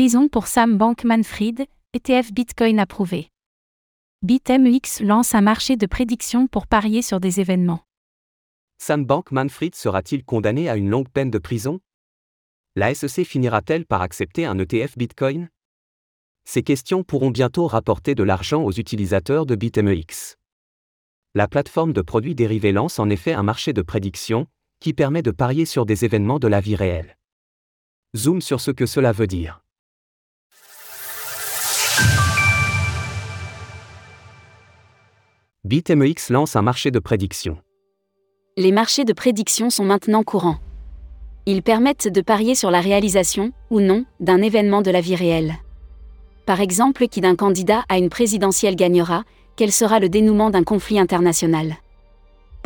Prison pour Sam Bankman-Fried, ETF Bitcoin approuvé. BitMEX lance un marché de prédiction pour parier sur des événements. Sam Bankman-Fried sera-t-il condamné à une longue peine de prison? La SEC finira-t-elle par accepter un ETF Bitcoin? Ces questions pourront bientôt rapporter de l'argent aux utilisateurs de BitMEX. La plateforme de produits dérivés lance en effet un marché de prédiction, qui permet de parier sur des événements de la vie réelle. Zoom sur ce que cela veut dire. BitMEX lance un marché de prédiction. Les marchés de prédiction sont maintenant courants. Ils permettent de parier sur la réalisation, ou non, d'un événement de la vie réelle. Par exemple, qui d'un candidat à une présidentielle gagnera, quel sera le dénouement d'un conflit international?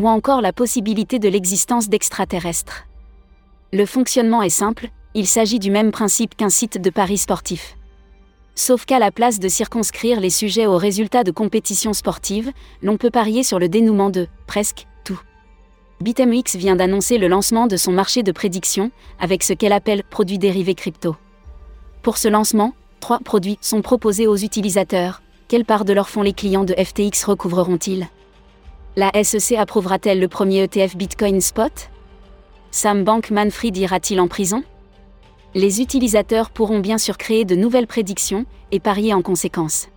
Ou encore la possibilité de l'existence d'extraterrestres. Le fonctionnement est simple, il s'agit du même principe qu'un site de paris sportif. Sauf qu'à la place de circonscrire les sujets aux résultats de compétitions sportives, l'on peut parier sur le dénouement de presque tout. BitMEX vient d'annoncer le lancement de son marché de prédiction, avec ce qu'elle appelle produits dérivés crypto. Pour ce lancement, trois produits sont proposés aux utilisateurs. Quelle part de leur fonds les clients de FTX recouvreront-ils? La SEC approuvera-t-elle le premier ETF Bitcoin Spot? Sam Bankman-Fried ira-t-il en prison? Les utilisateurs pourront bien sûr créer de nouvelles prédictions et parier en conséquence.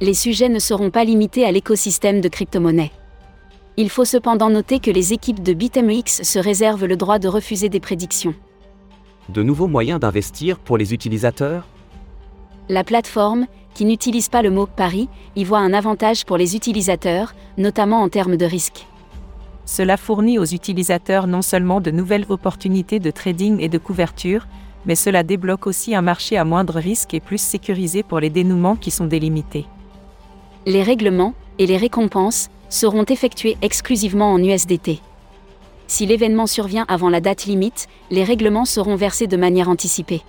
Les sujets ne seront pas limités à l'écosystème de crypto-monnaies. Il faut cependant noter que les équipes de BitMEX se réservent le droit de refuser des prédictions. De nouveaux moyens d'investir pour les utilisateurs? La plateforme, qui n'utilise pas le mot pari, y voit un avantage pour les utilisateurs, notamment en termes de risque. Cela fournit aux utilisateurs non seulement de nouvelles opportunités de trading et de couverture, mais cela débloque aussi un marché à moindre risque et plus sécurisé pour les dénouements qui sont délimités. Les règlements et les récompenses seront effectués exclusivement en USDT. Si l'événement survient avant la date limite, les règlements seront versés de manière anticipée.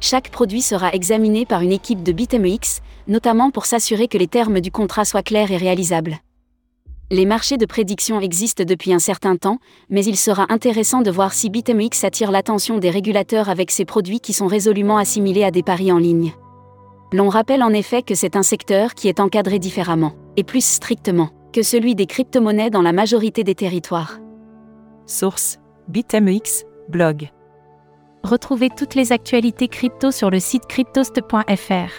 Chaque produit sera examiné par une équipe de BitMEX, notamment pour s'assurer que les termes du contrat soient clairs et réalisables. Les marchés de prédiction existent depuis un certain temps, mais il sera intéressant de voir si BitMEX attire l'attention des régulateurs avec ses produits qui sont résolument assimilés à des paris en ligne. L'on rappelle en effet que c'est un secteur qui est encadré différemment, et plus strictement, que celui des crypto-monnaies dans la majorité des territoires. Source BitMEX, blog. Retrouvez toutes les actualités crypto sur le site cryptost.fr.